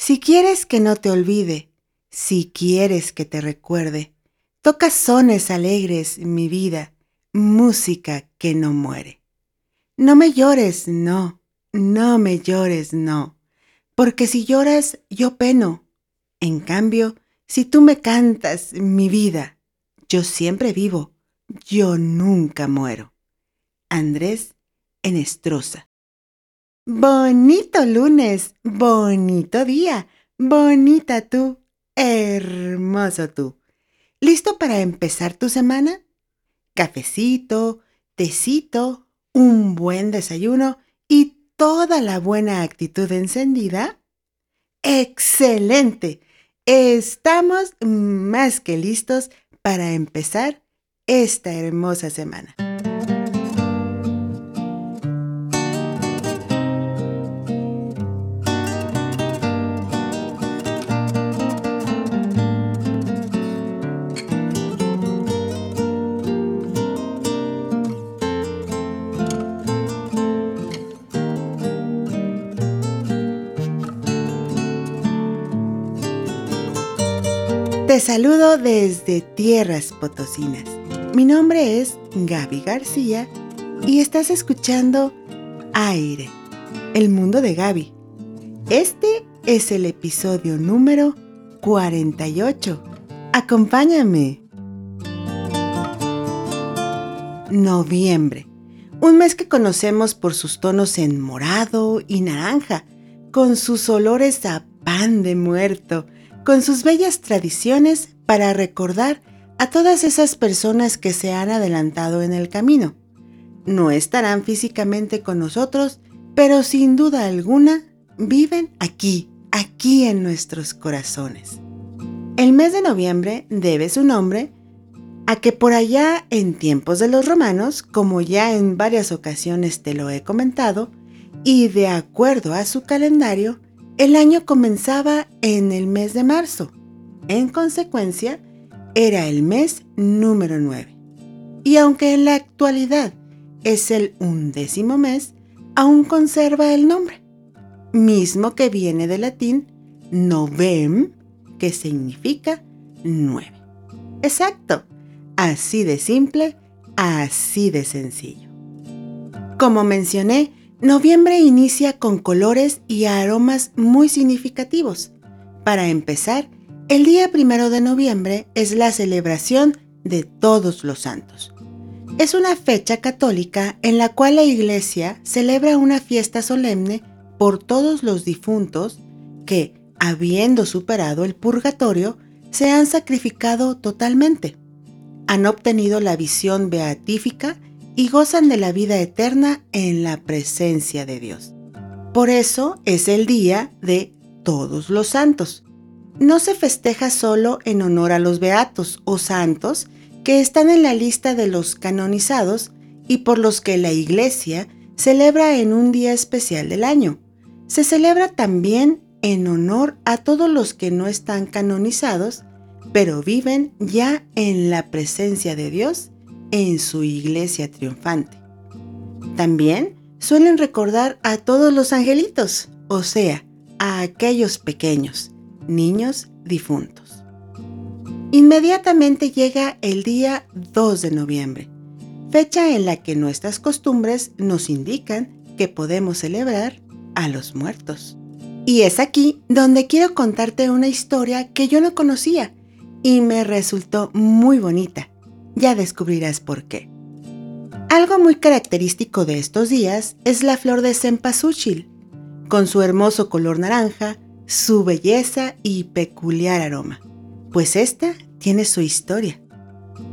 Si quieres que no te olvide, si quieres que te recuerde, toca sones alegres, mi vida, música que no muere. No me llores, no, no me llores, no, porque si lloras yo peno. En cambio, si tú me cantas, mi vida, yo siempre vivo, yo nunca muero. Andrés Enestrosa. Bonito lunes, bonito día, bonita tú, hermoso tú. ¿Listo para empezar tu semana? Cafecito, tecito, un buen desayuno y toda la buena actitud encendida? ¡Excelente! Estamos más que listos para empezar esta hermosa semana. Te saludo desde Tierras Potosinas. Mi nombre es Gaby García y estás escuchando Aire, el mundo de Gaby. Este es el episodio número 48. Acompáñame. Noviembre, un mes que conocemos por sus tonos en morado y naranja, con sus olores a pan de muerto, con sus bellas tradiciones para recordar a todas esas personas que se han adelantado en el camino. No estarán físicamente con nosotros, pero sin duda alguna viven aquí, aquí en nuestros corazones. El mes de noviembre debe su nombre a que por allá en tiempos de los romanos, como ya en varias ocasiones te lo he comentado, y de acuerdo a su calendario, el año comenzaba en el mes de marzo. En consecuencia, era el mes número 9. Y aunque en la actualidad es el undécimo mes, aún conserva el nombre, mismo que viene del latín novem, que significa nueve. Exacto, así de simple, así de sencillo. Como mencioné, Noviembre inicia con colores y aromas muy significativos. Para empezar, el día primero de noviembre es la celebración de Todos los Santos. Es una fecha católica en la cual la Iglesia celebra una fiesta solemne por todos los difuntos que, habiendo superado el purgatorio, se han sacrificado totalmente. Han obtenido la visión beatífica y gozan de la vida eterna en la presencia de Dios. Por eso es el día de todos los santos. No se festeja solo en honor a los beatos o santos que están en la lista de los canonizados y por los que la Iglesia celebra en un día especial del año. Se celebra también en honor a todos los que no están canonizados, pero viven ya en la presencia de Dios en su iglesia triunfante. También suelen recordar a todos los angelitos, o sea, a aquellos pequeños, niños difuntos. Inmediatamente llega el día 2 de noviembre, fecha en la que nuestras costumbres nos indican que podemos celebrar a los muertos. Y es aquí donde quiero contarte una historia que yo no conocía y me resultó muy bonita ya descubrirás por qué. Algo muy característico de estos días es la flor de cempasúchil, con su hermoso color naranja, su belleza y peculiar aroma, pues esta tiene su historia.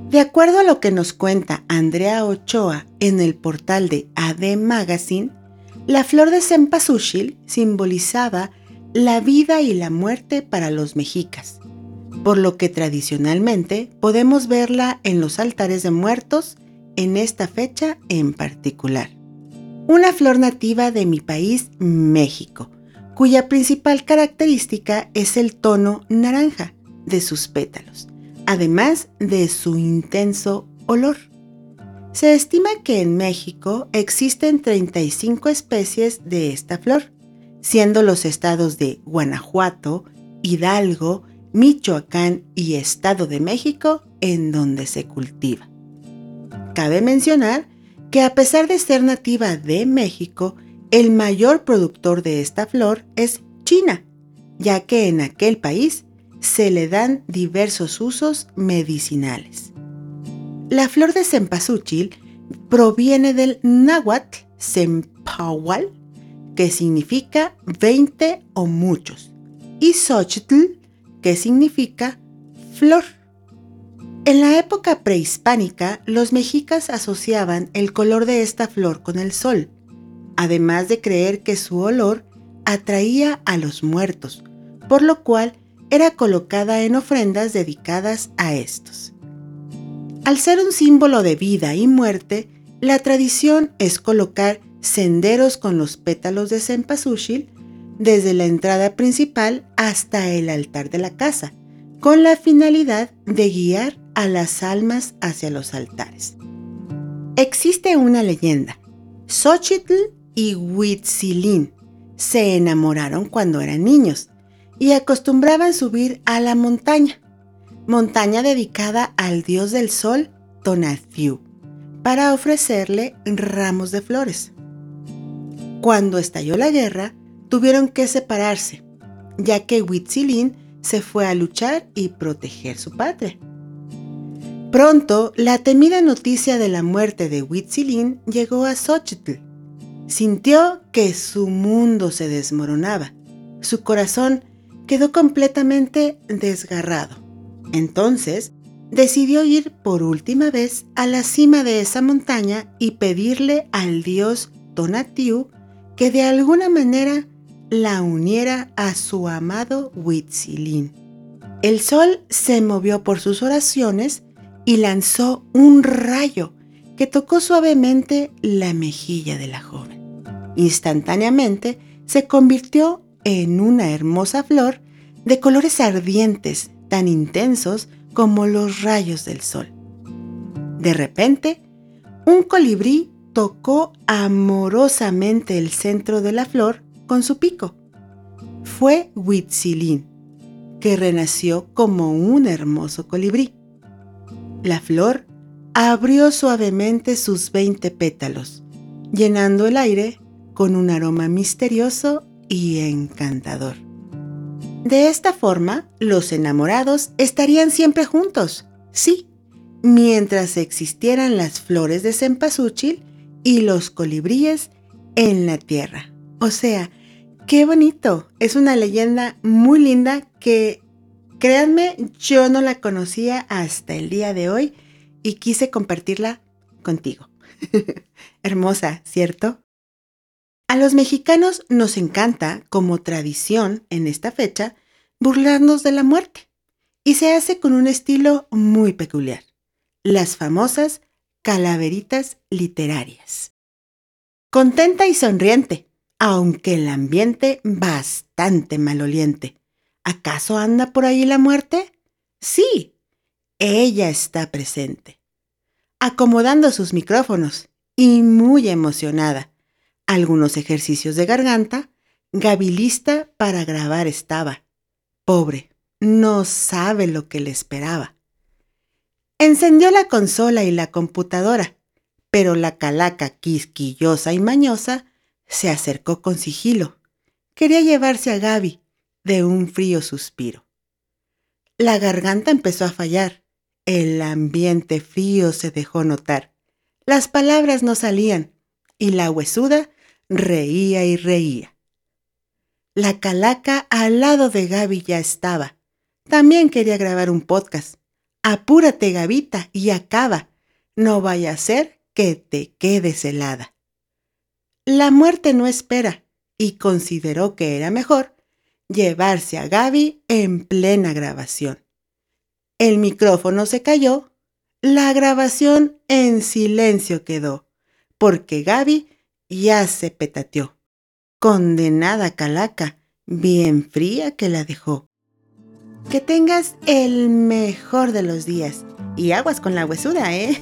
De acuerdo a lo que nos cuenta Andrea Ochoa en el portal de AD Magazine, la flor de cempasúchil simbolizaba la vida y la muerte para los mexicas por lo que tradicionalmente podemos verla en los altares de muertos en esta fecha en particular. Una flor nativa de mi país, México, cuya principal característica es el tono naranja de sus pétalos, además de su intenso olor. Se estima que en México existen 35 especies de esta flor, siendo los estados de Guanajuato, Hidalgo, Michoacán y Estado de México en donde se cultiva. Cabe mencionar que a pesar de ser nativa de México, el mayor productor de esta flor es China, ya que en aquel país se le dan diversos usos medicinales. La flor de cempasúchil proviene del náhuatl cempahual, que significa 20 o muchos, y xochitl, que significa flor. En la época prehispánica, los mexicas asociaban el color de esta flor con el sol, además de creer que su olor atraía a los muertos, por lo cual era colocada en ofrendas dedicadas a estos. Al ser un símbolo de vida y muerte, la tradición es colocar senderos con los pétalos de cempasúchil desde la entrada principal hasta el altar de la casa, con la finalidad de guiar a las almas hacia los altares. Existe una leyenda. Xochitl y Huitzilín se enamoraron cuando eran niños y acostumbraban subir a la montaña montaña dedicada al dios del sol, Tonatiuh, para ofrecerle ramos de flores. Cuando estalló la guerra, tuvieron que separarse, ya que Huitzilín se fue a luchar y proteger su patria. Pronto, la temida noticia de la muerte de Huitzilín llegó a Xochitl. Sintió que su mundo se desmoronaba. Su corazón quedó completamente desgarrado. Entonces, decidió ir por última vez a la cima de esa montaña y pedirle al dios Tonatiuh que de alguna manera la uniera a su amado Huitzilín. El sol se movió por sus oraciones y lanzó un rayo que tocó suavemente la mejilla de la joven. Instantáneamente se convirtió en una hermosa flor de colores ardientes tan intensos como los rayos del sol. De repente, un colibrí tocó amorosamente el centro de la flor con su pico. Fue Huitzilín, que renació como un hermoso colibrí. La flor abrió suavemente sus veinte pétalos, llenando el aire con un aroma misterioso y encantador. De esta forma, los enamorados estarían siempre juntos, sí, mientras existieran las flores de cempasúchil y los colibríes en la tierra. O sea, qué bonito. Es una leyenda muy linda que, créanme, yo no la conocía hasta el día de hoy y quise compartirla contigo. Hermosa, ¿cierto? A los mexicanos nos encanta, como tradición en esta fecha, burlarnos de la muerte, y se hace con un estilo muy peculiar, las famosas calaveritas literarias. Contenta y sonriente, aunque el ambiente bastante maloliente. ¿Acaso anda por ahí la muerte? Sí, ella está presente. Acomodando sus micrófonos y muy emocionada algunos ejercicios de garganta, Gabilista para grabar estaba. Pobre, no sabe lo que le esperaba. Encendió la consola y la computadora, pero la calaca quisquillosa y mañosa se acercó con sigilo. Quería llevarse a Gaby de un frío suspiro. La garganta empezó a fallar. El ambiente frío se dejó notar. Las palabras no salían y la huesuda reía y reía. La calaca al lado de Gaby ya estaba. También quería grabar un podcast. Apúrate, Gavita, y acaba. No vaya a ser que te quedes helada. La muerte no espera y consideró que era mejor llevarse a Gaby en plena grabación. El micrófono se cayó, la grabación en silencio quedó, porque Gaby ya se petateó. Condenada calaca, bien fría que la dejó. Que tengas el mejor de los días. Y aguas con la huesuda, ¿eh?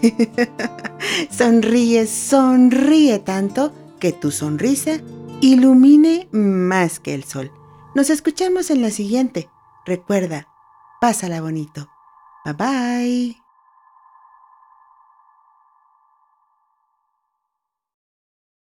sonríe, sonríe tanto que tu sonrisa ilumine más que el sol. Nos escuchamos en la siguiente. Recuerda, pásala bonito. Bye bye.